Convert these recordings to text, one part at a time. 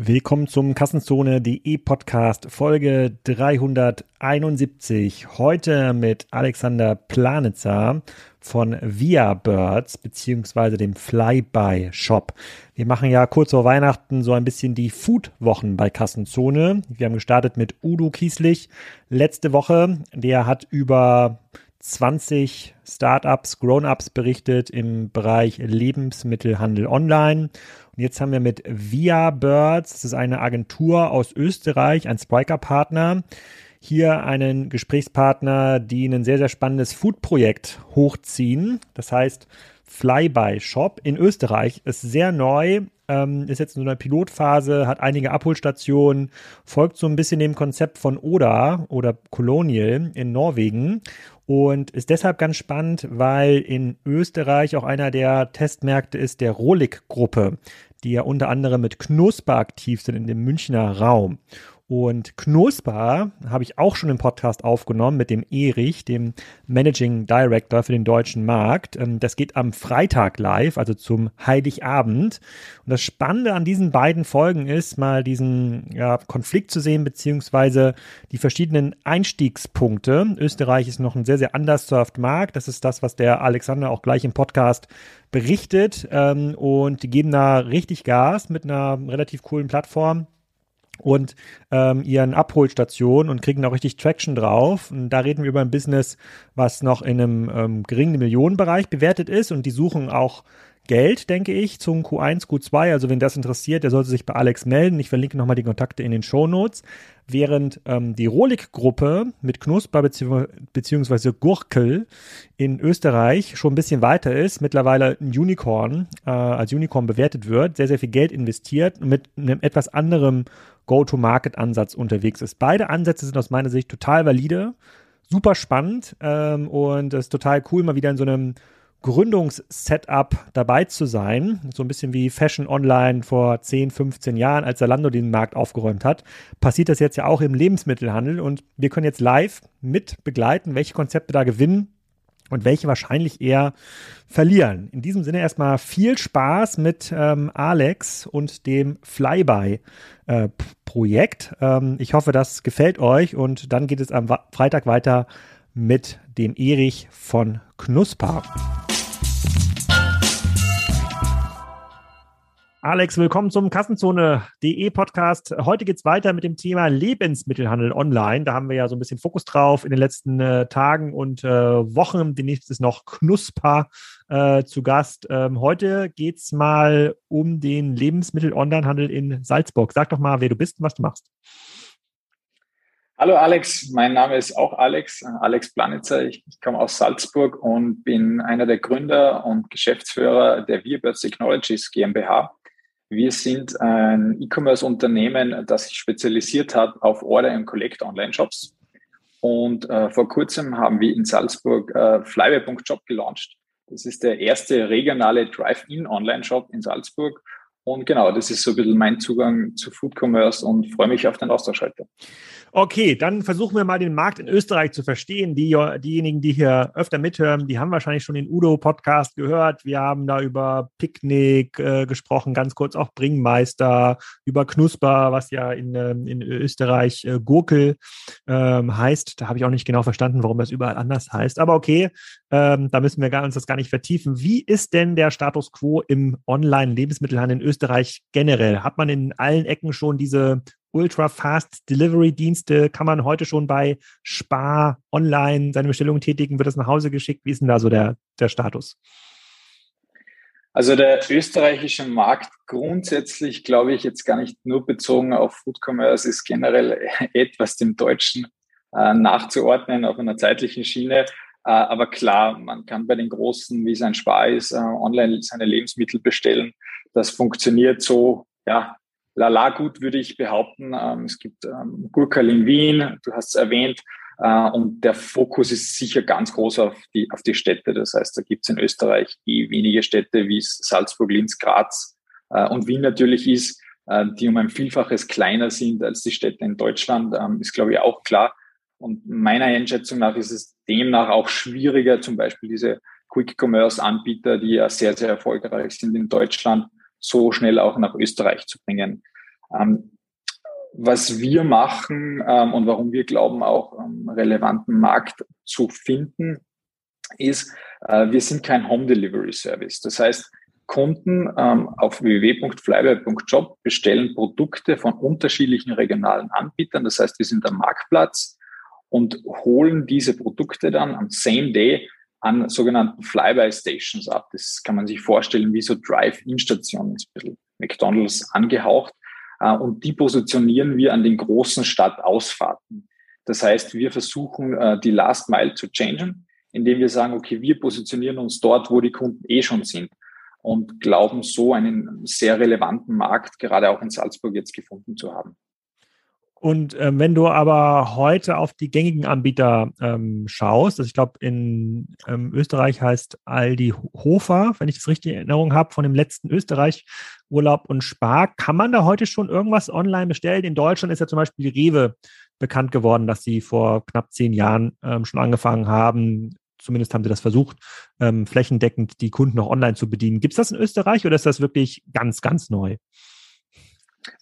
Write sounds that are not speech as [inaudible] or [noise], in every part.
Willkommen zum Kassenzone.de Podcast Folge 371. Heute mit Alexander Planitzer von Via Birds beziehungsweise dem Flyby Shop. Wir machen ja kurz vor Weihnachten so ein bisschen die Food-Wochen bei Kassenzone. Wir haben gestartet mit Udo Kieslich letzte Woche. Der hat über 20 Startups, Grown-ups berichtet im Bereich Lebensmittelhandel online. Und jetzt haben wir mit Via Birds, das ist eine Agentur aus Österreich, ein Spriker-Partner, hier einen Gesprächspartner, die ein sehr, sehr spannendes Food-Projekt hochziehen. Das heißt, Flyby Shop in Österreich ist sehr neu, ähm, ist jetzt in so einer Pilotphase, hat einige Abholstationen, folgt so ein bisschen dem Konzept von Oda oder Colonial in Norwegen und ist deshalb ganz spannend, weil in Österreich auch einer der Testmärkte ist der Rolik-Gruppe, die ja unter anderem mit Knusper aktiv sind in dem Münchner Raum. Und Knusper habe ich auch schon im Podcast aufgenommen mit dem Erich, dem Managing Director für den deutschen Markt. Ähm, das geht am Freitag live, also zum Heiligabend. Und das Spannende an diesen beiden Folgen ist, mal diesen ja, Konflikt zu sehen, beziehungsweise die verschiedenen Einstiegspunkte. Österreich ist noch ein sehr, sehr underserved Markt. Das ist das, was der Alexander auch gleich im Podcast berichtet. Ähm, und die geben da richtig Gas mit einer relativ coolen Plattform und ähm, ihren Abholstationen und kriegen auch richtig Traction drauf. Und da reden wir über ein Business, was noch in einem ähm, geringen Millionenbereich bewertet ist und die suchen auch Geld, denke ich, zum Q1, Q2. Also wenn das interessiert, der sollte sich bei Alex melden. Ich verlinke nochmal die Kontakte in den Show Notes. Während ähm, die Rolik-Gruppe mit Knusper beziehungsweise Gurkel in Österreich schon ein bisschen weiter ist, mittlerweile ein Unicorn, äh, als Unicorn bewertet wird, sehr, sehr viel Geld investiert mit einem etwas anderem Go-to-Market-Ansatz unterwegs ist. Beide Ansätze sind aus meiner Sicht total valide, super spannend ähm, und es ist total cool, mal wieder in so einem Gründungssetup dabei zu sein. So ein bisschen wie Fashion Online vor 10, 15 Jahren, als Zalando den Markt aufgeräumt hat. Passiert das jetzt ja auch im Lebensmittelhandel und wir können jetzt live mit begleiten, welche Konzepte da gewinnen und welche wahrscheinlich eher verlieren. In diesem Sinne erstmal viel Spaß mit ähm, Alex und dem Flyby-Projekt. Äh, ähm, ich hoffe, das gefällt euch und dann geht es am Freitag weiter mit dem Erich von Knusper. Alex, willkommen zum Kassenzone.de Podcast. Heute geht's weiter mit dem Thema Lebensmittelhandel online. Da haben wir ja so ein bisschen Fokus drauf in den letzten äh, Tagen und äh, Wochen. Demnächst ist noch Knusper äh, zu Gast. Ähm, heute geht's mal um den Lebensmittel-Onlinehandel in Salzburg. Sag doch mal, wer du bist und was du machst. Hallo Alex, mein Name ist auch Alex, Alex Planitzer. Ich, ich komme aus Salzburg und bin einer der Gründer und Geschäftsführer der Virbirds Technologies GmbH. Wir sind ein E-Commerce-Unternehmen, das sich spezialisiert hat auf Order- und Collect-Online-Shops. Und äh, vor kurzem haben wir in Salzburg äh, Flyway.shop gelauncht. Das ist der erste regionale Drive-In-Online-Shop in Salzburg. Und genau, das ist so ein bisschen mein Zugang zu Food Commerce und freue mich auf den Austausch heute. Okay, dann versuchen wir mal den Markt in Österreich zu verstehen. Die, diejenigen, die hier öfter mithören, die haben wahrscheinlich schon den Udo-Podcast gehört. Wir haben da über Picknick äh, gesprochen, ganz kurz auch Bringmeister, über Knusper, was ja in, ähm, in Österreich äh, Gurkel ähm, heißt. Da habe ich auch nicht genau verstanden, warum das überall anders heißt. Aber okay, ähm, da müssen wir uns das gar nicht vertiefen. Wie ist denn der Status quo im Online-Lebensmittelhandel in Österreich generell? Hat man in allen Ecken schon diese Ultra-Fast-Delivery-Dienste kann man heute schon bei Spar online seine Bestellung tätigen, wird das nach Hause geschickt. Wie ist denn da so der, der Status? Also der österreichische Markt grundsätzlich, glaube ich, jetzt gar nicht nur bezogen auf Food Commerce, ist generell [laughs] etwas dem Deutschen äh, nachzuordnen auf einer zeitlichen Schiene. Äh, aber klar, man kann bei den Großen, wie es ein Spar ist, äh, online seine Lebensmittel bestellen. Das funktioniert so, ja, lala gut, würde ich behaupten. Ähm, es gibt ähm, Gurkal in Wien, du hast es erwähnt, äh, und der Fokus ist sicher ganz groß auf die, auf die Städte. Das heißt, da gibt es in Österreich die wenige Städte, wie es Salzburg, Linz, Graz äh, und Wien natürlich ist, äh, die um ein Vielfaches kleiner sind als die Städte in Deutschland, ähm, ist, glaube ich, auch klar. Und meiner Einschätzung nach ist es demnach auch schwieriger, zum Beispiel diese Quick-Commerce-Anbieter, die ja sehr, sehr erfolgreich sind in Deutschland, so schnell auch nach Österreich zu bringen. Ähm, was wir machen ähm, und warum wir glauben, auch ähm, relevanten Markt zu finden, ist, äh, wir sind kein Home Delivery Service. Das heißt, Kunden ähm, auf www.flyby.job bestellen Produkte von unterschiedlichen regionalen Anbietern. Das heißt, wir sind am Marktplatz und holen diese Produkte dann am same day an sogenannten Flyby Stations ab. Das kann man sich vorstellen wie so Drive-In-Stationen, ein bisschen McDonalds angehaucht. Äh, und die positionieren wir an den großen Stadtausfahrten. Das heißt, wir versuchen, äh, die Last Mile zu changen, indem wir sagen, okay, wir positionieren uns dort, wo die Kunden eh schon sind und glauben so einen sehr relevanten Markt, gerade auch in Salzburg jetzt gefunden zu haben. Und äh, wenn du aber heute auf die gängigen Anbieter ähm, schaust, also ich glaube, in ähm, Österreich heißt Aldi Hofer, wenn ich das richtig in Erinnerung habe, von dem letzten Österreich-Urlaub und Spar, kann man da heute schon irgendwas online bestellen? In Deutschland ist ja zum Beispiel Rewe bekannt geworden, dass sie vor knapp zehn Jahren ähm, schon angefangen haben, zumindest haben sie das versucht, ähm, flächendeckend die Kunden noch online zu bedienen. Gibt es das in Österreich oder ist das wirklich ganz, ganz neu?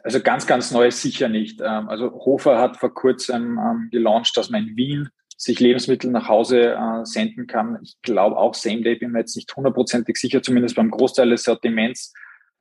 Also ganz, ganz neu ist sicher nicht. Ähm, also Hofer hat vor kurzem ähm, gelauncht, dass man in Wien sich Lebensmittel nach Hause äh, senden kann. Ich glaube auch Same Day bin mir jetzt nicht hundertprozentig sicher, zumindest beim Großteil des Sortiments.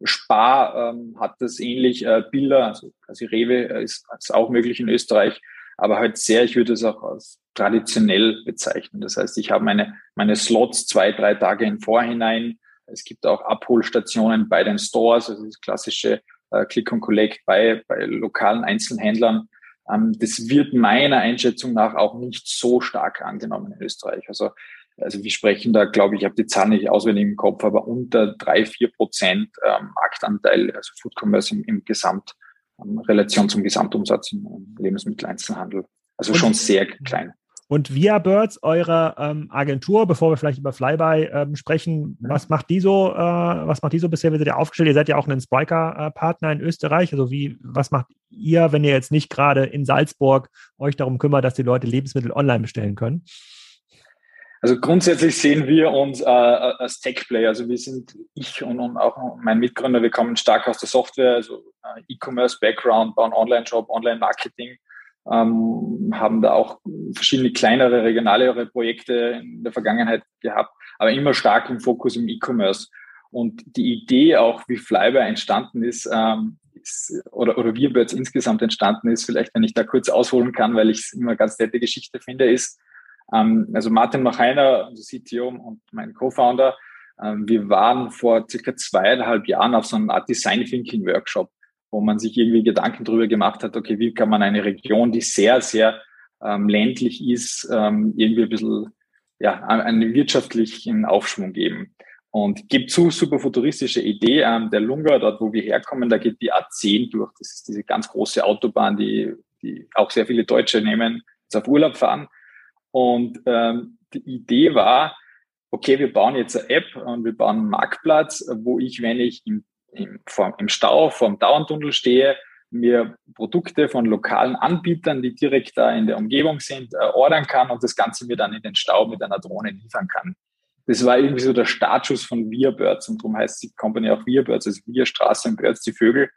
Spar ähm, hat das ähnlich, äh, Bilder, also, Rewe äh, ist, ist auch möglich in Österreich, aber halt sehr, ich würde es auch als traditionell bezeichnen. Das heißt, ich habe meine, meine Slots zwei, drei Tage im Vorhinein. Es gibt auch Abholstationen bei den Stores, also das klassische äh, Click and Collect bei, bei lokalen Einzelhändlern. Ähm, das wird meiner Einschätzung nach auch nicht so stark angenommen in Österreich. Also, also wir sprechen da, glaube ich, ich habe die Zahl nicht auswendig im Kopf, aber unter drei, vier Prozent ähm, Marktanteil, also Food Commerce im, im Gesamt, ähm, Relation zum Gesamtumsatz im Lebensmitteleinzelhandel. Also schon sehr klein. Und Via Birds, eure ähm, Agentur, bevor wir vielleicht über Flyby ähm, sprechen, ja. was macht die so, äh, was macht die so bisher? Wie seid ihr aufgestellt? Ihr seid ja auch ein Spriker-Partner in Österreich. Also wie, was macht ihr, wenn ihr jetzt nicht gerade in Salzburg euch darum kümmert, dass die Leute Lebensmittel online bestellen können? Also grundsätzlich sehen wir uns äh, als Tech-Player. Also wir sind, ich und, und, auch mein Mitgründer, wir kommen stark aus der Software, also äh, E-Commerce-Background, bauen Online-Shop, Online-Marketing ähm, haben da auch verschiedene kleinere, regionalere Projekte in der Vergangenheit gehabt, aber immer stark im Fokus im E-Commerce. Und die Idee auch, wie Flyby entstanden ist, ähm, ist oder, oder wie jetzt insgesamt entstanden ist, vielleicht wenn ich da kurz ausholen kann, weil ich es immer ganz nette Geschichte finde, ist, ähm, also Martin Machainer, unser CTO und mein Co-Founder, ähm, wir waren vor circa zweieinhalb Jahren auf so einem Art Design Thinking Workshop wo man sich irgendwie Gedanken darüber gemacht hat, okay, wie kann man eine Region, die sehr, sehr ähm, ländlich ist, ähm, irgendwie ein bisschen ja, einen wirtschaftlichen Aufschwung geben. Und gibt zu, super futuristische Idee. Ähm, der Lunga, dort wo wir herkommen, da geht die A10 durch. Das ist diese ganz große Autobahn, die, die auch sehr viele Deutsche nehmen, jetzt auf Urlaub fahren. Und ähm, die Idee war, okay, wir bauen jetzt eine App und wir bauen einen Marktplatz, wo ich, wenn ich im im, vor, im Stau vom Dauerntunnel stehe, mir Produkte von lokalen Anbietern, die direkt da in der Umgebung sind, äh, ordern kann und das Ganze mir dann in den Stau mit einer Drohne liefern kann. Das war irgendwie so der Startschuss von Wir Birds und darum heißt die Company auch Wir Birds, also Wir Straße und Birds, die Vögel.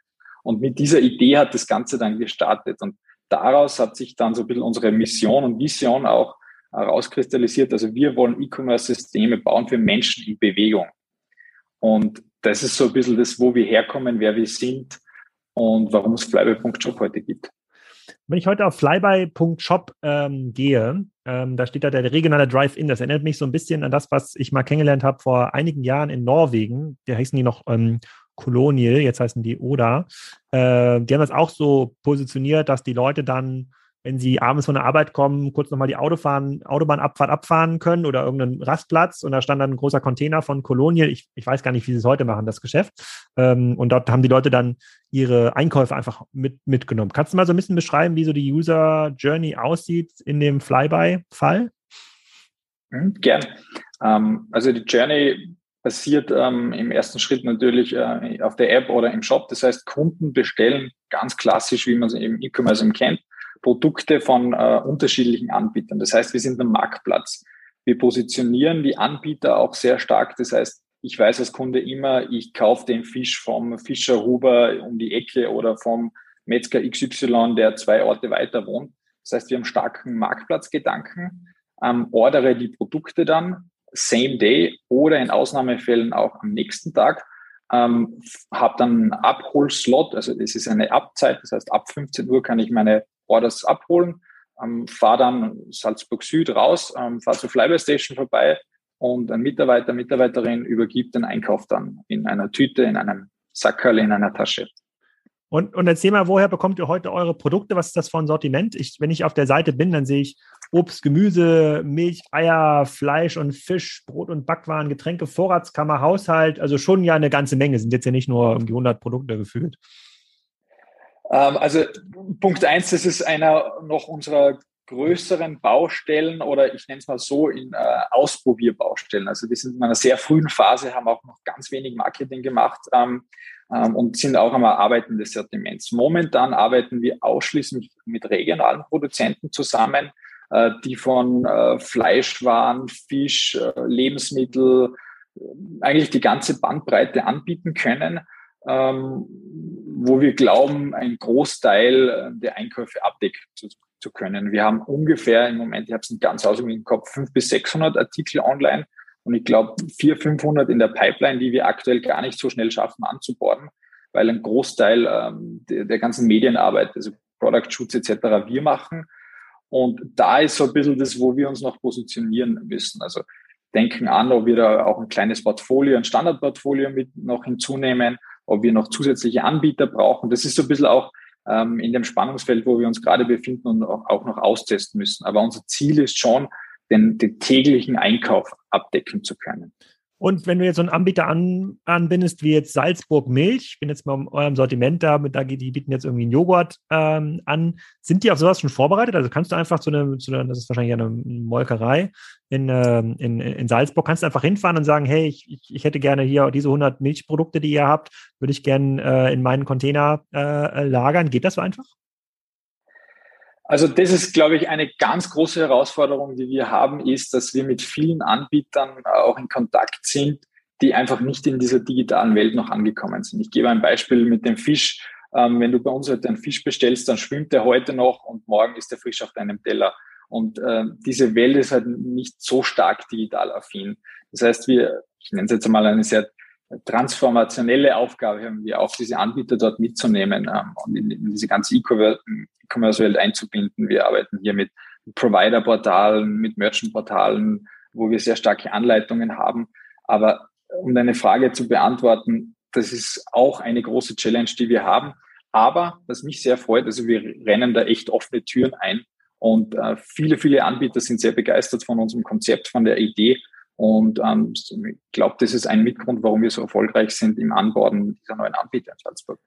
Und mit dieser Idee hat das Ganze dann gestartet und daraus hat sich dann so ein bisschen unsere Mission und Vision auch herauskristallisiert. Also wir wollen E-Commerce-Systeme bauen für Menschen in Bewegung. Und das ist so ein bisschen das, wo wir herkommen, wer wir sind und warum es flyby.shop heute gibt. Wenn ich heute auf flyby.shop ähm, gehe, ähm, da steht da der regionale Drive-In. Das erinnert mich so ein bisschen an das, was ich mal kennengelernt habe vor einigen Jahren in Norwegen. Da heißen die noch ähm, Colonial, jetzt heißen die Oda. Äh, die haben das auch so positioniert, dass die Leute dann wenn sie abends von der Arbeit kommen, kurz nochmal die Autofahren, Autobahnabfahrt abfahren können oder irgendeinen Rastplatz und da stand dann ein großer Container von Colonial. Ich, ich weiß gar nicht, wie sie es heute machen, das Geschäft. Ähm, und dort haben die Leute dann ihre Einkäufe einfach mit, mitgenommen. Kannst du mal so ein bisschen beschreiben, wie so die User Journey aussieht in dem Flyby-Fall? Mhm, gern. Ähm, also die Journey basiert ähm, im ersten Schritt natürlich äh, auf der App oder im Shop. Das heißt, Kunden bestellen ganz klassisch, wie man es im E-Commerce kennt, Produkte von äh, unterschiedlichen Anbietern. Das heißt, wir sind ein Marktplatz. Wir positionieren die Anbieter auch sehr stark. Das heißt, ich weiß als Kunde immer, ich kaufe den Fisch vom Fischer Huber um die Ecke oder vom Metzger XY, der zwei Orte weiter wohnt. Das heißt, wir haben starken Marktplatzgedanken, ähm, ordere die Produkte dann same day oder in Ausnahmefällen auch am nächsten Tag. Ähm, habe dann Abholslot, also es ist eine Abzeit, das heißt ab 15 Uhr kann ich meine Orders abholen, ähm, fahre dann Salzburg Süd raus, ähm, fahre zur Flyby Station vorbei und ein Mitarbeiter, Mitarbeiterin übergibt den Einkauf dann in einer Tüte, in einem Sackerl, in einer Tasche. Und, und erzähl mal, woher bekommt ihr heute eure Produkte? Was ist das für ein Sortiment? Ich, wenn ich auf der Seite bin, dann sehe ich Obst, Gemüse, Milch, Eier, Fleisch und Fisch, Brot und Backwaren, Getränke, Vorratskammer, Haushalt. Also schon ja eine ganze Menge. Sind jetzt ja nicht nur irgendwie 100 Produkte gefühlt. Ähm, also Punkt eins, das ist einer noch unserer größeren Baustellen oder ich nenne es mal so in äh, Ausprobierbaustellen. Also wir sind in einer sehr frühen Phase, haben auch noch ganz wenig Marketing gemacht ähm, ähm, und sind auch am Erarbeiten des Sortiments. Momentan arbeiten wir ausschließlich mit regionalen Produzenten zusammen, äh, die von äh, Fleischwaren, Fisch, äh, Lebensmittel, äh, eigentlich die ganze Bandbreite anbieten können, ähm, wo wir glauben, ein Großteil äh, der Einkäufe abdecken zu, zu können. Wir haben ungefähr im Moment, ich habe es nicht ganz aus dem Kopf, 500 bis 600 Artikel online und ich glaube 400, 500 in der Pipeline, die wir aktuell gar nicht so schnell schaffen anzuborden, weil ein Großteil ähm, der, der ganzen Medienarbeit, also Product Shoots etc. wir machen. Und da ist so ein bisschen das, wo wir uns noch positionieren müssen. Also denken an, ob wir da auch ein kleines Portfolio, ein Standardportfolio mit noch hinzunehmen, ob wir noch zusätzliche Anbieter brauchen. Das ist so ein bisschen auch ähm, in dem Spannungsfeld, wo wir uns gerade befinden und auch, noch austesten müssen. Aber unser Ziel ist schon, den, den täglichen Einkauf abdecken zu können. Und wenn du jetzt so einen Anbieter an, anbindest, wie jetzt Salzburg Milch, ich bin jetzt mal in eurem Sortiment da, da die bieten jetzt irgendwie einen Joghurt ähm, an, sind die auf sowas schon vorbereitet? Also kannst du einfach zu einer, zu das ist wahrscheinlich eine Molkerei in, äh, in, in Salzburg, kannst du einfach hinfahren und sagen, hey, ich, ich hätte gerne hier diese 100 Milchprodukte, die ihr habt, würde ich gerne äh, in meinen Container äh, lagern. Geht das so einfach? Also das ist, glaube ich, eine ganz große Herausforderung, die wir haben, ist, dass wir mit vielen Anbietern auch in Kontakt sind, die einfach nicht in dieser digitalen Welt noch angekommen sind. Ich gebe ein Beispiel mit dem Fisch. Ähm, wenn du bei uns heute einen Fisch bestellst, dann schwimmt er heute noch und morgen ist er frisch auf deinem Teller. Und äh, diese Welt ist halt nicht so stark digital affin. Das heißt, wir, ich nenne es jetzt einmal eine sehr transformationelle Aufgabe haben wir auch, diese Anbieter dort mitzunehmen ähm, und in, in, diese ganze E-Commerce-Welt einzubinden. Wir arbeiten hier mit Provider-Portalen, mit Merchant-Portalen, wo wir sehr starke Anleitungen haben. Aber um deine Frage zu beantworten, das ist auch eine große Challenge, die wir haben. Aber was mich sehr freut, also wir rennen da echt offene Türen ein und äh, viele, viele Anbieter sind sehr begeistert von unserem Konzept, von der Idee und ähm, ich glaube, das ist ein Mitgrund, warum wir so erfolgreich sind im Anborden dieser neuen Anbieter in Salzburg.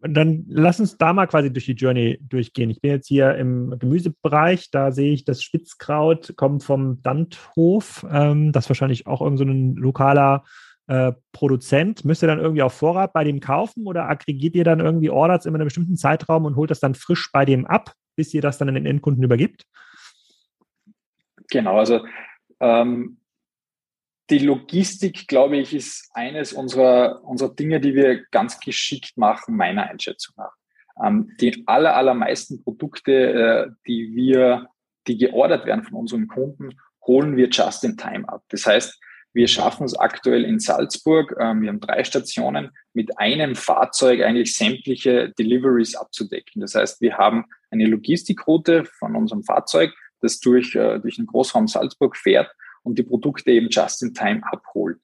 Dann lass uns da mal quasi durch die Journey durchgehen. Ich bin jetzt hier im Gemüsebereich, da sehe ich, das Spitzkraut kommt vom Danthof. Ähm, das ist wahrscheinlich auch irgendein so ein lokaler äh, Produzent. Müsst ihr dann irgendwie auf Vorrat bei dem kaufen oder aggregiert ihr dann irgendwie Orders in einem bestimmten Zeitraum und holt das dann frisch bei dem ab, bis ihr das dann an den Endkunden übergibt? Genau, also ähm, die Logistik, glaube ich, ist eines unserer, unserer Dinge, die wir ganz geschickt machen, meiner Einschätzung nach. Ähm, die aller, allermeisten Produkte, äh, die wir, die geordert werden von unseren Kunden, holen wir just in time ab. Das heißt, wir schaffen es aktuell in Salzburg, ähm, wir haben drei Stationen, mit einem Fahrzeug eigentlich sämtliche Deliveries abzudecken. Das heißt, wir haben eine Logistikroute von unserem Fahrzeug, das durch, äh, durch den Großraum Salzburg fährt und die Produkte eben just in time abholt.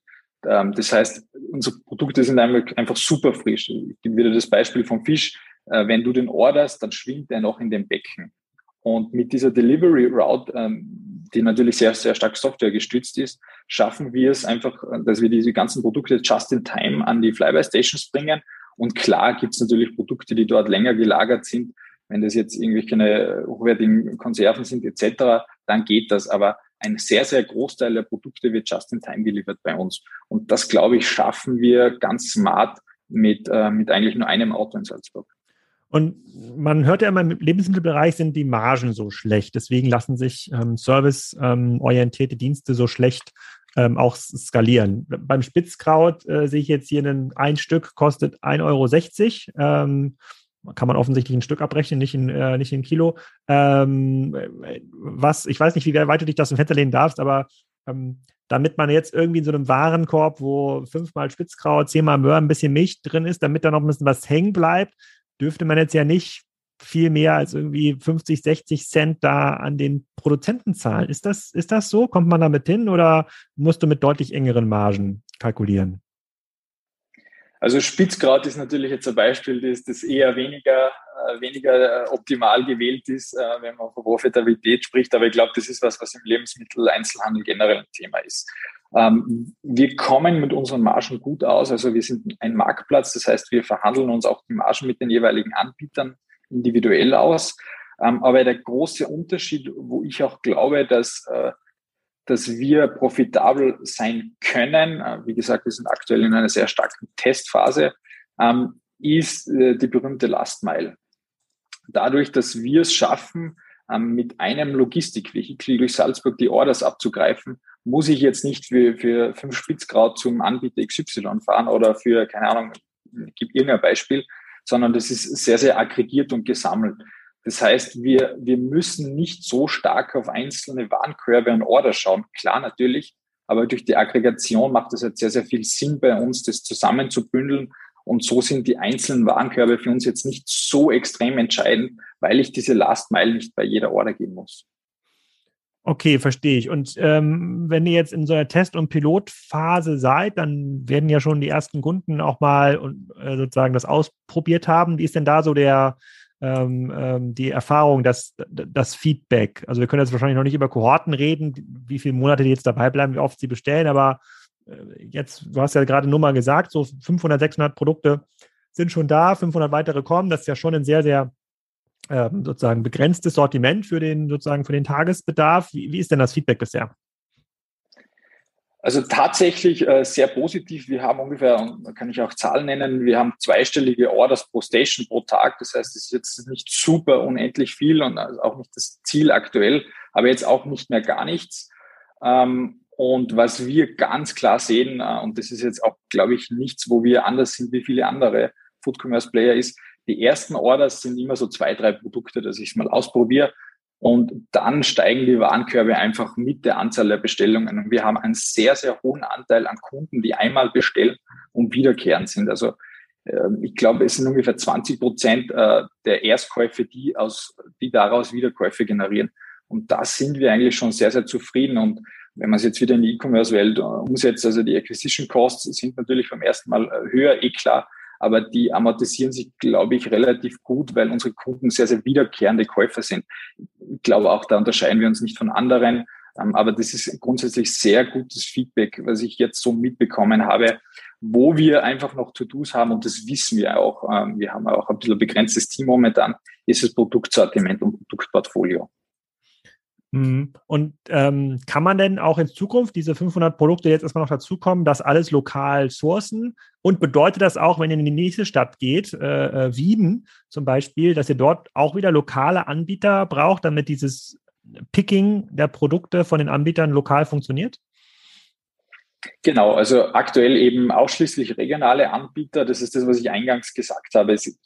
Ähm, das heißt, unsere Produkte sind einfach super frisch. Ich gebe wieder das Beispiel vom Fisch. Äh, wenn du den orderst, dann schwimmt er noch in dem Becken. Und mit dieser Delivery Route, ähm, die natürlich sehr, sehr stark Software gestützt ist, schaffen wir es einfach, dass wir diese ganzen Produkte just in time an die Flyby Stations bringen. Und klar gibt es natürlich Produkte, die dort länger gelagert sind. Wenn das jetzt irgendwelche hochwertigen Konserven sind etc., dann geht das. Aber ein sehr, sehr Großteil der Produkte wird just in time geliefert bei uns. Und das, glaube ich, schaffen wir ganz smart mit, äh, mit eigentlich nur einem Auto in Salzburg. Und man hört ja immer, im Lebensmittelbereich sind die Margen so schlecht. Deswegen lassen sich ähm, serviceorientierte ähm, Dienste so schlecht ähm, auch skalieren. Beim Spitzkraut äh, sehe ich jetzt hier einen, ein Stück kostet 1,60 Euro. Ähm, kann man offensichtlich ein Stück abrechnen, nicht in, äh, nicht in Kilo. Ähm, was, ich weiß nicht, wie weit du dich das im Fenster lehnen darfst, aber ähm, damit man jetzt irgendwie in so einem Warenkorb, wo fünfmal Spitzkraut, zehnmal Möhr, ein bisschen Milch drin ist, damit da noch ein bisschen was hängen bleibt, dürfte man jetzt ja nicht viel mehr als irgendwie 50, 60 Cent da an den Produzenten zahlen. Ist das, ist das so? Kommt man damit hin oder musst du mit deutlich engeren Margen kalkulieren? Also Spitzkraut ist natürlich jetzt ein Beispiel, das, das eher weniger, äh, weniger äh, optimal gewählt ist, äh, wenn man von Profitabilität spricht. Aber ich glaube, das ist was, was im Lebensmitteleinzelhandel generell ein Thema ist. Ähm, wir kommen mit unseren Margen gut aus. Also wir sind ein Marktplatz. Das heißt, wir verhandeln uns auch die Margen mit den jeweiligen Anbietern individuell aus. Ähm, aber der große Unterschied, wo ich auch glaube, dass, dass wir profitabel sein können, äh, wie gesagt, wir sind aktuell in einer sehr starken Testphase, ähm, ist äh, die berühmte Last Mile. Dadurch, dass wir es schaffen, ähm, mit einem Logistikvehikel durch Salzburg die Orders abzugreifen, muss ich jetzt nicht für, für fünf Spitzkraut zum Anbieter XY fahren oder für, keine Ahnung, gib irgendein Beispiel, sondern das ist sehr, sehr aggregiert und gesammelt. Das heißt, wir, wir müssen nicht so stark auf einzelne Warenkörbe und Order schauen. Klar, natürlich, aber durch die Aggregation macht es jetzt sehr, sehr viel Sinn bei uns, das zusammenzubündeln. Und so sind die einzelnen Warenkörbe für uns jetzt nicht so extrem entscheidend, weil ich diese Last Mile nicht bei jeder Order geben muss. Okay, verstehe ich. Und ähm, wenn ihr jetzt in so einer Test- und Pilotphase seid, dann werden ja schon die ersten Kunden auch mal äh, sozusagen das ausprobiert haben. Wie ist denn da so der ähm, die Erfahrung, das, das Feedback? Also wir können jetzt wahrscheinlich noch nicht über Kohorten reden, wie viele Monate die jetzt dabei bleiben, wie oft sie bestellen, aber äh, jetzt, du hast ja gerade nur mal gesagt, so 500, 600 Produkte sind schon da, 500 weitere kommen. Das ist ja schon ein sehr, sehr ähm, sozusagen begrenztes Sortiment für den sozusagen für den Tagesbedarf. Wie, wie ist denn das Feedback bisher? Also tatsächlich äh, sehr positiv. Wir haben ungefähr, und da kann ich auch Zahlen nennen, wir haben zweistellige Orders pro Station pro Tag. Das heißt, es ist jetzt nicht super unendlich viel und auch nicht das Ziel aktuell, aber jetzt auch nicht mehr gar nichts. Ähm, und was wir ganz klar sehen, äh, und das ist jetzt auch, glaube ich, nichts, wo wir anders sind wie viele andere Food Commerce Player, ist, die ersten Orders sind immer so zwei, drei Produkte, dass ich es mal ausprobiere. Und dann steigen die Warenkörbe einfach mit der Anzahl der Bestellungen. Und wir haben einen sehr, sehr hohen Anteil an Kunden, die einmal bestellen und wiederkehrend sind. Also ähm, ich glaube, es sind ungefähr 20 Prozent äh, der Erstkäufe, die, aus, die daraus Wiederkäufe generieren. Und da sind wir eigentlich schon sehr, sehr zufrieden. Und wenn man es jetzt wieder in die E-Commerce-Welt äh, umsetzt, also die Acquisition Costs sind natürlich beim ersten Mal äh, höher, eh klar aber die amortisieren sich, glaube ich, relativ gut, weil unsere Kunden sehr, sehr wiederkehrende Käufer sind. Ich glaube, auch da unterscheiden wir uns nicht von anderen. Ähm, aber das ist grundsätzlich sehr gutes Feedback, was ich jetzt so mitbekommen habe, wo wir einfach noch To-Dos haben und das wissen wir auch. Ähm, wir haben auch ein bisschen begrenztes Team momentan, ist das Produktsortiment und Produktportfolio. Mhm. Und ähm, kann man denn auch in Zukunft diese 500 Produkte jetzt erstmal noch dazukommen, das alles lokal sourcen? Und bedeutet das auch, wenn ihr in die nächste Stadt geht, äh, äh, Wieden zum Beispiel, dass ihr dort auch wieder lokale Anbieter braucht, damit dieses Picking der Produkte von den Anbietern lokal funktioniert? Genau, also aktuell eben ausschließlich regionale Anbieter. Das ist das, was ich eingangs gesagt habe. Es,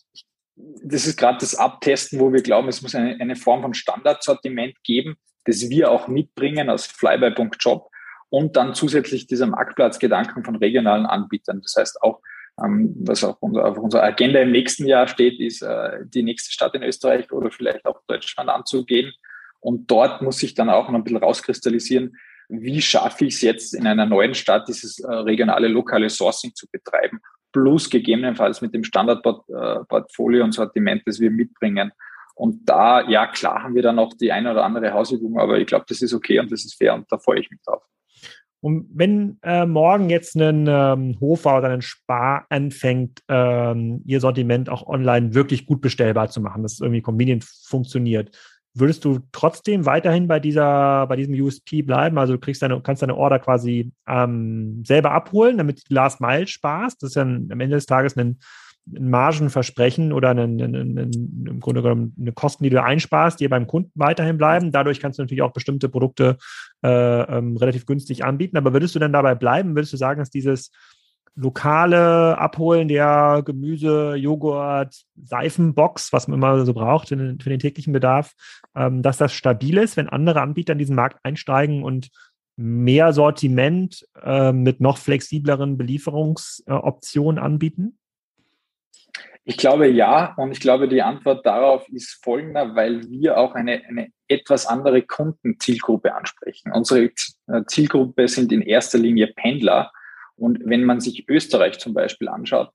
das ist gerade das Abtesten, wo wir glauben, es muss eine, eine Form von Standardsortiment geben, das wir auch mitbringen aus flyby.job und dann zusätzlich dieser Marktplatzgedanken von regionalen Anbietern. Das heißt auch, ähm, was auch unser, auf unserer Agenda im nächsten Jahr steht, ist äh, die nächste Stadt in Österreich oder vielleicht auch Deutschland anzugehen. Und dort muss sich dann auch noch ein bisschen rauskristallisieren, wie schaffe ich es jetzt in einer neuen Stadt, dieses äh, regionale, lokale Sourcing zu betreiben, plus gegebenenfalls mit dem Standardportfolio und Sortiment, das wir mitbringen, und da, ja, klar haben wir dann noch die eine oder andere Hausübung, aber ich glaube, das ist okay und das ist fair und da freue ich mich drauf. Und wenn äh, morgen jetzt ein ähm, Hofer oder ein Spar anfängt, ähm, ihr Sortiment auch online wirklich gut bestellbar zu machen, dass es irgendwie convenient funktioniert, würdest du trotzdem weiterhin bei dieser, bei diesem USP bleiben? Also du kriegst deine, kannst deine Order quasi ähm, selber abholen, damit du Last Mile sparst. Das ist ja am Ende des Tages ein ein Margenversprechen oder einen, einen, einen, im Grunde genommen eine Kosten, die du einsparst, die beim Kunden weiterhin bleiben. Dadurch kannst du natürlich auch bestimmte Produkte äh, ähm, relativ günstig anbieten. Aber würdest du denn dabei bleiben? Würdest du sagen, dass dieses lokale Abholen der Gemüse, Joghurt, Seifenbox, was man immer so braucht für den, für den täglichen Bedarf, ähm, dass das stabil ist, wenn andere Anbieter in diesen Markt einsteigen und mehr Sortiment äh, mit noch flexibleren Belieferungsoptionen äh, anbieten? Ich glaube ja, und ich glaube, die Antwort darauf ist folgender, weil wir auch eine, eine etwas andere Kundenzielgruppe ansprechen. Unsere äh, Zielgruppe sind in erster Linie Pendler. Und wenn man sich Österreich zum Beispiel anschaut,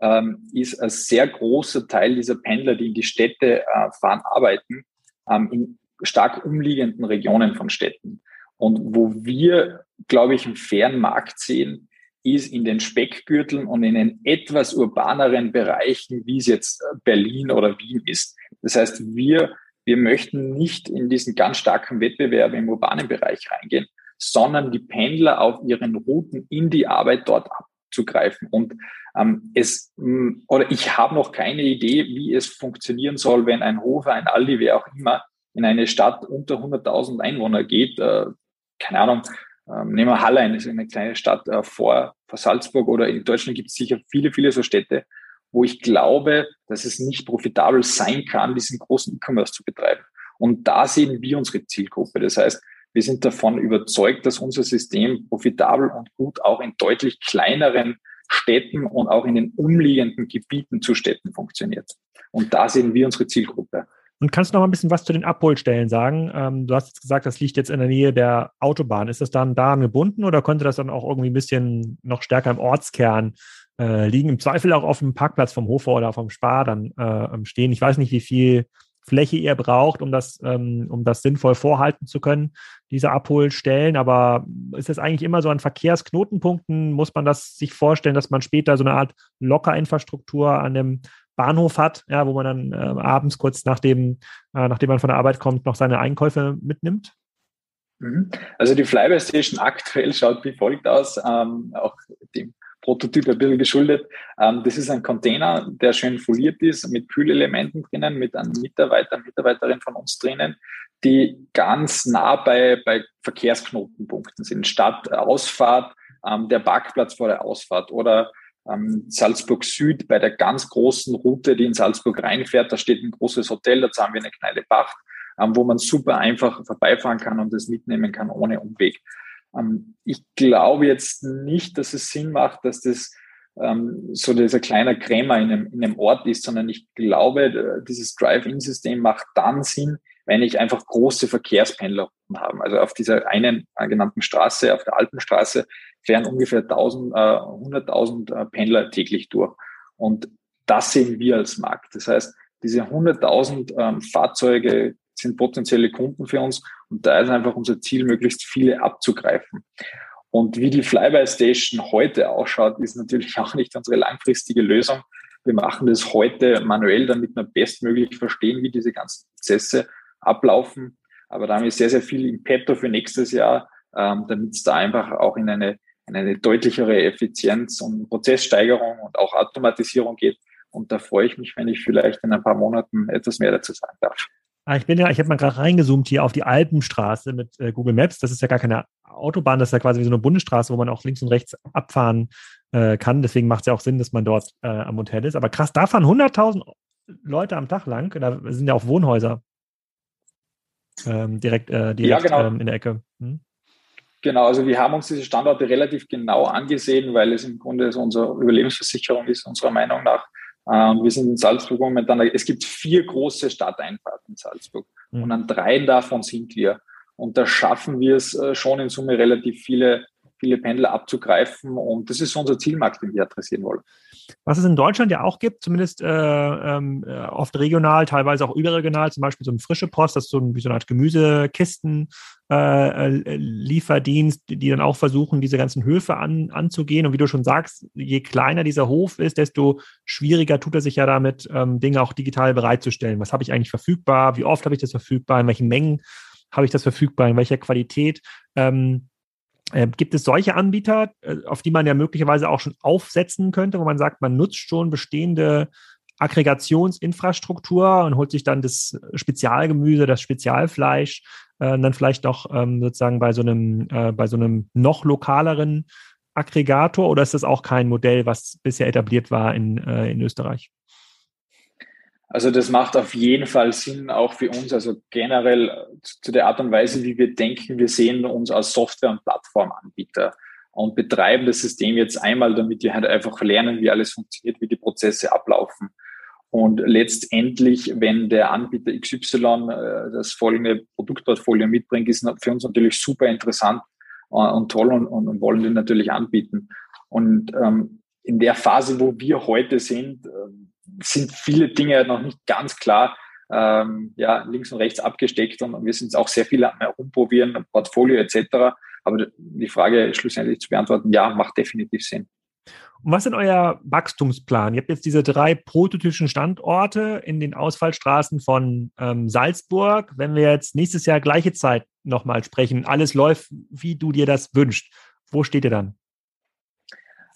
ähm, ist ein sehr großer Teil dieser Pendler, die in die Städte äh, fahren, arbeiten, ähm, in stark umliegenden Regionen von Städten. Und wo wir, glaube ich, einen fairen Markt sehen, ist in den Speckgürteln und in den etwas urbaneren Bereichen, wie es jetzt Berlin oder Wien ist. Das heißt, wir, wir möchten nicht in diesen ganz starken Wettbewerb im urbanen Bereich reingehen, sondern die Pendler auf ihren Routen in die Arbeit dort abzugreifen. Und ähm, es, oder ich habe noch keine Idee, wie es funktionieren soll, wenn ein Hofer, ein Aldi, wer auch immer, in eine Stadt unter 100.000 Einwohner geht. Äh, keine Ahnung, ähm, nehmen wir Hallein, das ist eine kleine Stadt äh, vor, vor Salzburg oder in Deutschland gibt es sicher viele, viele so Städte, wo ich glaube, dass es nicht profitabel sein kann, diesen großen E-Commerce zu betreiben. Und da sehen wir unsere Zielgruppe. Das heißt, wir sind davon überzeugt, dass unser System profitabel und gut auch in deutlich kleineren Städten und auch in den umliegenden Gebieten zu Städten funktioniert. Und da sehen wir unsere Zielgruppe. Und kannst du noch mal ein bisschen was zu den Abholstellen sagen? Ähm, du hast jetzt gesagt, das liegt jetzt in der Nähe der Autobahn. Ist das dann daran gebunden oder könnte das dann auch irgendwie ein bisschen noch stärker im Ortskern äh, liegen? Im Zweifel auch auf dem Parkplatz vom Hofer oder vom Spar dann äh, stehen. Ich weiß nicht, wie viel Fläche ihr braucht, um das, ähm, um das sinnvoll vorhalten zu können, diese Abholstellen. Aber ist es eigentlich immer so an Verkehrsknotenpunkten? Muss man das sich vorstellen, dass man später so eine Art Lockerinfrastruktur an dem Bahnhof hat, ja, wo man dann äh, abends kurz nachdem, äh, nachdem man von der Arbeit kommt, noch seine Einkäufe mitnimmt? Mhm. Also die Flyby Station aktuell schaut wie folgt aus, ähm, auch dem Prototyp ein bisschen geschuldet. Ähm, das ist ein Container, der schön foliert ist, mit Kühlelementen drinnen, mit einem Mitarbeiter, Mitarbeiterin von uns drinnen, die ganz nah bei, bei Verkehrsknotenpunkten sind. Stadt, Ausfahrt, ähm, der Parkplatz vor der Ausfahrt oder ähm, Salzburg Süd bei der ganz großen Route, die in Salzburg reinfährt. Da steht ein großes Hotel, da zahlen wir eine kleine Pacht, ähm, wo man super einfach vorbeifahren kann und das mitnehmen kann ohne Umweg. Ähm, ich glaube jetzt nicht, dass es Sinn macht, dass das ähm, so dieser kleine Krämer in einem, in einem Ort ist, sondern ich glaube, dieses Drive-In-System macht dann Sinn, wenn ich einfach große Verkehrspendler habe. Also auf dieser einen genannten Straße, auf der Alpenstraße, fähren ungefähr 1000, äh, 100.000 äh, Pendler täglich durch. Und das sehen wir als Markt. Das heißt, diese 100.000 ähm, Fahrzeuge sind potenzielle Kunden für uns und da ist einfach unser Ziel, möglichst viele abzugreifen. Und wie die Flyby Station heute ausschaut, ist natürlich [laughs] auch nicht unsere langfristige Lösung. Wir machen das heute manuell, damit wir bestmöglich verstehen, wie diese ganzen Prozesse ablaufen. Aber da haben wir sehr, sehr viel im Petto für nächstes Jahr, ähm, damit es da einfach auch in eine, in eine deutlichere Effizienz und Prozesssteigerung und auch Automatisierung geht. Und da freue ich mich, wenn ich vielleicht in ein paar Monaten etwas mehr dazu sagen darf. Ah, ich bin ja, ich habe mal gerade reingezoomt hier auf die Alpenstraße mit äh, Google Maps. Das ist ja gar keine Autobahn, das ist ja quasi wie so eine Bundesstraße, wo man auch links und rechts abfahren äh, kann. Deswegen macht es ja auch Sinn, dass man dort äh, am Hotel ist. Aber krass, da fahren 100.000 Leute am Tag lang. Da sind ja auch Wohnhäuser ähm, direkt, äh, direkt ja, genau. ähm, in der Ecke. Hm? Genau, also wir haben uns diese Standorte relativ genau angesehen, weil es im Grunde so unsere Überlebensversicherung ist, unserer Meinung nach. Ähm, wir sind in Salzburg momentan, es gibt vier große Stadteinfahrten in Salzburg mhm. und an dreien davon sind wir. Und da schaffen wir es äh, schon in Summe relativ viele, viele Pendler abzugreifen und das ist unser Zielmarkt, den wir adressieren wollen. Was es in Deutschland ja auch gibt, zumindest äh, ähm, äh, oft regional, teilweise auch überregional, zum Beispiel so eine frische Post, das ist so, ein, wie so eine Art Gemüsekisten. Äh, äh, Lieferdienst, die dann auch versuchen, diese ganzen Höfe an, anzugehen. Und wie du schon sagst, je kleiner dieser Hof ist, desto schwieriger tut er sich ja damit, ähm, Dinge auch digital bereitzustellen. Was habe ich eigentlich verfügbar? Wie oft habe ich das verfügbar? In welchen Mengen habe ich das verfügbar? In welcher Qualität? Ähm, Äh, gibt es solche Anbieter, äh, auf die man ja möglicherweise auch schon aufsetzen könnte, wo man sagt, man nutzt schon bestehende Aggregationsinfrastruktur und holt sich dann das Spezialgemüse, das Spezialfleisch, äh, dann vielleicht noch ähm, sozusagen bei so einem, äh, bei so einem noch lokaleren Aggregator oder ist das auch kein Modell, was bisher etabliert war in, äh, in Österreich? Also das macht auf jeden Fall Sinn, auch für uns, also generell zu der Art und Weise, wie wir denken. Wir sehen uns als Software- und Plattformanbieter und betreiben das System jetzt einmal, damit wir halt einfach lernen, wie alles funktioniert, wie die Prozesse ablaufen. Und letztendlich, wenn der Anbieter XY äh, das folgende Produktportfolio mitbringt, ist für uns natürlich super interessant äh, und toll und, und, wollen den natürlich anbieten. Und ähm, in der Phase, wo wir heute sind, äh, sind viele Dinge noch nicht ganz klar ähm, ja, links und rechts abgesteckt und wir sind auch sehr viel am Herumprobieren, Portfolio etc. Aber die Frage schlussendlich zu beantworten, ja, macht definitiv Sinn. Und was ist euer Wachstumsplan? Ihr habt jetzt diese drei prototypischen Standorte in den Ausfallstraßen von ähm, Salzburg. Wenn wir jetzt nächstes Jahr gleiche Zeit nochmal sprechen, alles läuft, wie du dir das wünschst, wo steht ihr dann?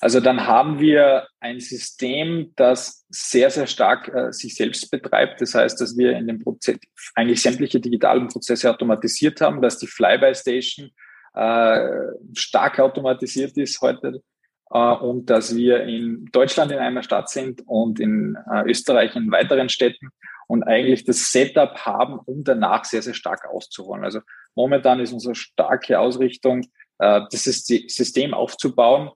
Also dann haben wir ein System, das sehr, sehr stark äh, sich selbst betreibt. Das heißt, dass wir in dem Prozess eigentlich sämtliche digitalen Prozesse automatisiert haben, dass die Flyby Station äh, stark automatisiert ist heute äh, und dass wir in Deutschland in einer Stadt sind und in äh, Österreich in weiteren Städten und eigentlich das Setup haben, um danach sehr, sehr stark auszurollen. Also momentan ist unsere starke Ausrichtung, äh, das System aufzubauen,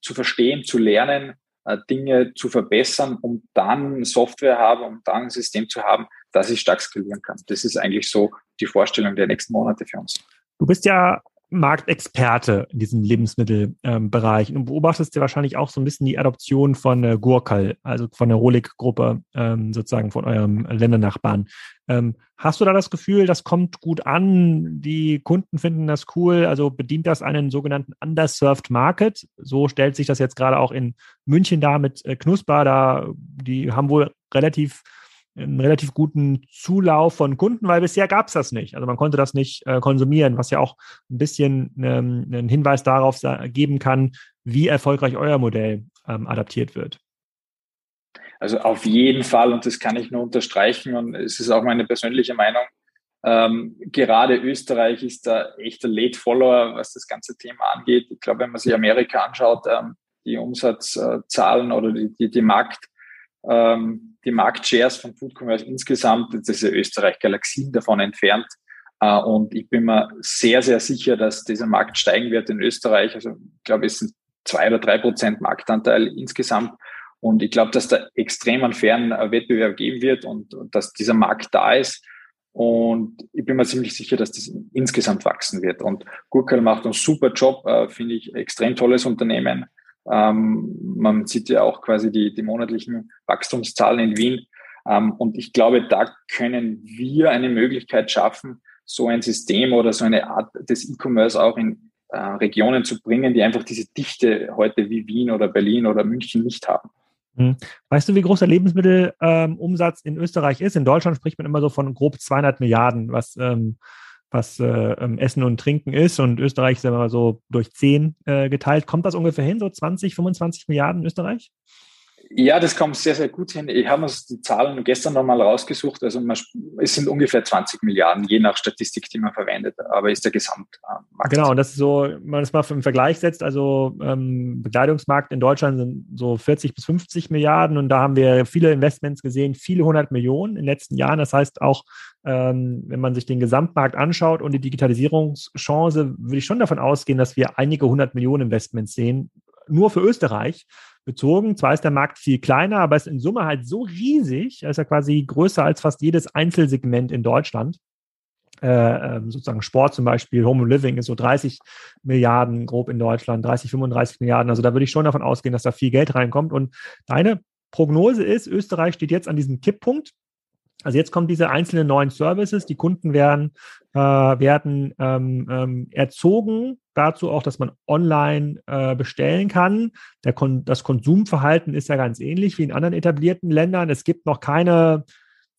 zu verstehen, zu lernen, äh, Dinge zu verbessern, um dann Software haben, um dann ein System zu haben, das ich stark skalieren kann. Das ist eigentlich so die Vorstellung der nächsten Monate für uns. Du bist ja Marktexperte in diesem Lebensmittelbereich ähm, und beobachtest ja wahrscheinlich auch so ein bisschen die Adoption von äh, Gurkal, also von der Rolik-Gruppe, ähm, sozusagen von eurem Ländernachbarn. Ähm, hast du da das Gefühl, das kommt gut an, die Kunden finden das cool, also bedient das einen sogenannten underserved Market? So stellt sich das jetzt gerade auch in München da mit äh, Knusper, da die haben wohl relativ einen relativ guten Zulauf von Kunden, weil bisher gab es das nicht. Also man konnte das nicht äh, konsumieren, was ja auch ein bisschen ähm, einen Hinweis darauf geben kann, wie erfolgreich euer Modell ähm, adaptiert wird. Also auf jeden Fall, und das kann ich nur unterstreichen, und es ist auch meine persönliche Meinung, ähm, gerade Österreich ist da echter Late-Follower, was das ganze Thema angeht. Ich glaube, wenn man sich Amerika anschaut, ähm, die Umsatzzahlen oder die, die, die Markt, ähm, die Marktshares von Food Commerce insgesamt, das ist ja Österreich Galaxien davon entfernt. Äh, und ich bin mir sehr, sehr sicher, dass dieser Markt steigen wird in Österreich. Also ich glaube, es sind zwei oder drei Prozent Marktanteil insgesamt. Und ich glaube, dass da extrem einen fairen äh, Wettbewerb geben wird und, und dass dieser Markt da ist. Und ich bin mir ziemlich sicher, dass das insgesamt wachsen wird. Und Gurkel macht einen super Job, äh, finde ich, extrem tolles Unternehmen. Ähm, man sieht ja auch quasi die, die monatlichen Wachstumszahlen in Wien. Ähm, und ich glaube, da können wir eine Möglichkeit schaffen, so ein System oder so eine Art des E-Commerce auch in äh, Regionen zu bringen, die einfach diese Dichte heute wie Wien oder Berlin oder München nicht haben. Hm. Weißt du, wie groß der Lebensmittelumsatz ähm, in Österreich ist? In Deutschland spricht man immer so von grob 200 Milliarden, was ähm, was äh, ähm, Essen und Trinken ist. Und Österreich ist immer so durch zehn äh, geteilt. Kommt das ungefähr hin, so 20, 25 Milliarden Österreich? Ja, das kommt sehr, sehr gut hin. Ich habe uns die Zahlen gestern nochmal rausgesucht. Also man, es sind ungefähr 20 Milliarden, je nach Statistik, die man verwendet, aber ist der Gesamtmarkt. Genau, und das ist so, wenn man das mal im Vergleich setzt, also ähm, Bekleidungsmarkt in Deutschland sind so 40 bis 50 Milliarden und da haben wir viele Investments gesehen, viele hundert Millionen in den letzten Jahren. Das heißt auch, ähm, wenn man sich den Gesamtmarkt anschaut und die Digitalisierungschance, würde ich schon davon ausgehen, dass wir einige hundert Millionen Investments sehen, nur für Österreich bezogen. Zwar ist der Markt viel kleiner, aber ist in Summe halt so riesig, ist ja quasi größer als fast jedes Einzelsegment in Deutschland. Äh, ähm, sozusagen Sport zum Beispiel, Home Living ist so 30 Milliarden grob in Deutschland, 30, 35 Milliarden. Also da würde ich schon davon ausgehen, dass da viel Geld reinkommt. Und deine Prognose ist, Österreich steht jetzt an diesem Kipppunkt. Also jetzt kommen diese einzelnen neuen Services, die Kunden werden, äh, werden ähm, ähm, erzogen dazu auch, dass man online äh, bestellen kann. Kon das Konsumverhalten ist ja ganz ähnlich wie in anderen etablierten Ländern. Es gibt noch keine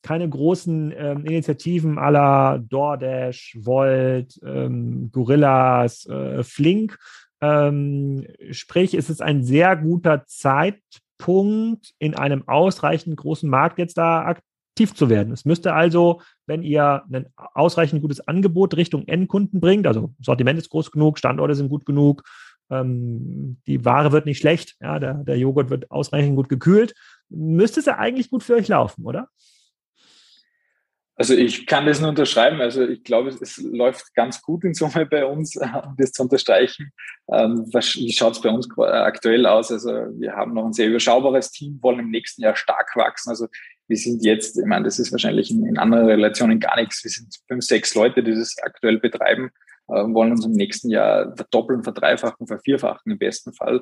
keine großen ähm, Initiativen aller DoorDash, Volt, ähm, Gorillas, äh, Flink. Ähm, sprich, es ist ein sehr guter Zeitpunkt, in einem ausreichend großen Markt jetzt da aktiv zu werden. Es müsste also, wenn ihr ein ausreichend gutes Angebot Richtung Endkunden bringt, also Sortiment ist groß genug, Standorte sind gut genug, ähm, die Ware wird nicht schlecht, ja, der, der Joghurt wird ausreichend gut gekühlt, müsste es ja eigentlich gut für euch laufen, oder? Also ich kann das nur unterschreiben. Also ich glaube, es, läuft ganz gut in Summe bei uns, [laughs] um das zu unterstreichen. Ähm, wie schaut es bei uns aktuell aus? Also wir haben noch ein sehr überschaubares Team, wollen im nächsten Jahr stark wachsen. Also wir sind jetzt, ich meine, das ist wahrscheinlich in, in anderen Relationen gar nichts. Wir sind fünf, sechs Leute, die das aktuell betreiben, äh, wollen uns im nächsten Jahr verdoppeln, verdreifachen, vervierfachen im besten Fall.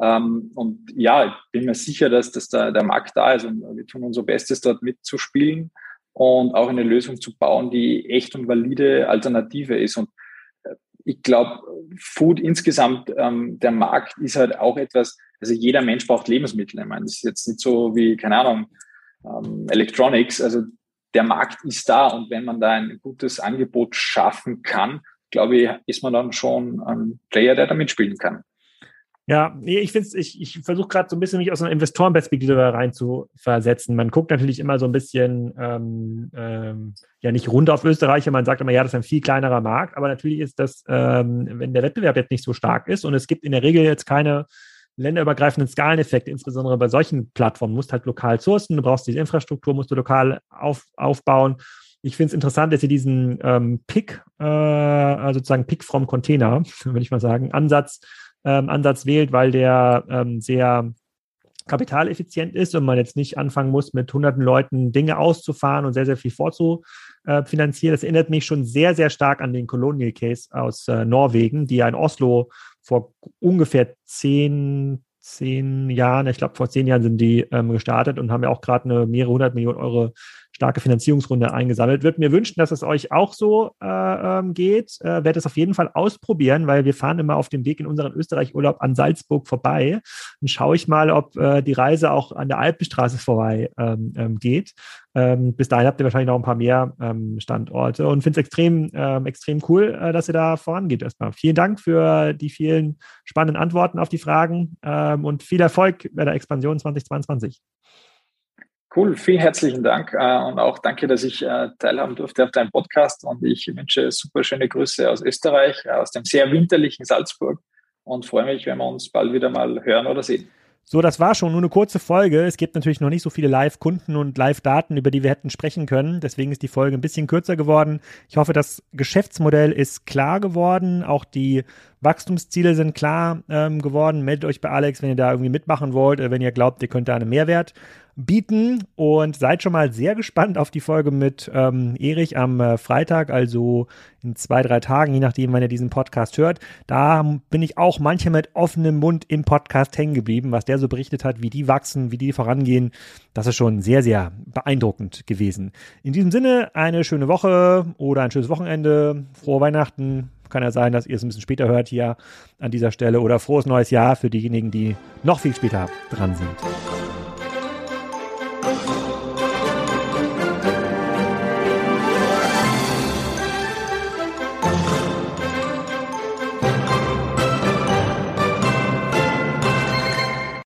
Ähm, und ja, ich bin mir sicher, dass, dass da der Markt da ist und wir tun unser Bestes, dort mitzuspielen und auch eine Lösung zu bauen, die echt und valide Alternative ist. Und äh, ich glaube, Food insgesamt, ähm, der Markt ist halt auch etwas, also jeder Mensch braucht Lebensmittel. Ich meine, das ist jetzt nicht so wie, keine Ahnung, ähm, Electronics. Also der Markt ist da und wenn man da ein gutes Angebot schaffen kann, glaube ich, ist man dann schon ein Player, der da mitspielen kann. Ja, nee, ich finde ich, ich versuche gerade so ein bisschen mich aus einer Investorenperspektive rein zu versetzen. Man guckt natürlich immer so ein bisschen, ähm, ähm, ja, nicht rund auf Österreich, man sagt immer, ja, das ist ein viel kleinerer Markt, aber natürlich ist das, ähm, wenn der Wettbewerb jetzt nicht so stark ist und es gibt in der Regel jetzt keine länderübergreifenden Skaleneffekte, insbesondere bei solchen Plattformen, du musst halt lokal sourcen, du brauchst diese Infrastruktur, musst du lokal auf, aufbauen. Ich finde es interessant, dass ihr diesen ähm, Pick, äh, sozusagen Pick from Container, [laughs] würde ich mal sagen, Ansatz Ansatz wählt, weil der ähm, sehr kapitaleffizient ist und man jetzt nicht anfangen muss, mit hunderten Leuten Dinge auszufahren und sehr, sehr viel vorzufinanzieren. Das erinnert mich schon sehr, sehr stark an den Colonial Case aus äh, Norwegen, die ja in Oslo vor ungefähr zehn, zehn Jahren, ich glaube vor zehn Jahren sind die ähm, gestartet und haben ja auch gerade eine mehrere hundert Millionen Euro starke Finanzierungsrunde eingesammelt. Würde mir wünschen, dass es euch auch so äh, ähm, geht. Äh, Werde es auf jeden Fall ausprobieren, weil wir fahren immer auf dem Weg in unseren Österreich-Urlaub an Salzburg vorbei. Dann schaue ich mal, ob äh, die Reise auch an der Alpenstraße vorbei ähm, ähm, geht. Ähm, bis dahin habt ihr wahrscheinlich noch ein paar mehr ähm, Standorte und finde es extrem, extrem cool, äh, dass ihr da vorangeht erstmal. Vielen Dank für die vielen spannenden Antworten auf die Fragen und viel Erfolg bei der Expansion 2022. Cool, vielen herzlichen Dank äh, und auch danke, dass ich äh, teilhaben durfte auf deinem Podcast und ich wünsche super schöne Grüße aus Österreich, äh, aus dem sehr winterlichen Salzburg und freue mich, wenn wir uns bald wieder mal hören oder sehen. So, das war schon nur eine kurze Folge. Es gibt natürlich noch nicht so viele Live-Kunden und Live-Daten, über die wir hätten sprechen können. Deswegen ist die Folge ein bisschen kürzer geworden. Ich hoffe, das Geschäftsmodell ist klar geworden. Auch die Wachstumsziele sind klar ähm, geworden. Meldet euch bei Alex, wenn ihr da irgendwie mitmachen wollt oder wenn ihr glaubt, ihr könnt da einen Mehrwert bieten und seid schon mal sehr gespannt auf die Folge mit ähm, Erich am äh, Freitag, also in zwei, drei Tagen, je nachdem, wann ihr diesen Podcast hört. Da bin ich auch manchmal mit offenem Mund im Podcast hängen geblieben, was der so berichtet hat, wie die wachsen, wie die vorangehen. Das ist schon sehr, sehr beeindruckend gewesen. In diesem Sinne, eine schöne Woche oder ein schönes Wochenende, frohe Weihnachten. Kann ja sein, dass ihr es ein bisschen später hört hier an dieser Stelle oder frohes neues Jahr für diejenigen, die noch viel später dran sind.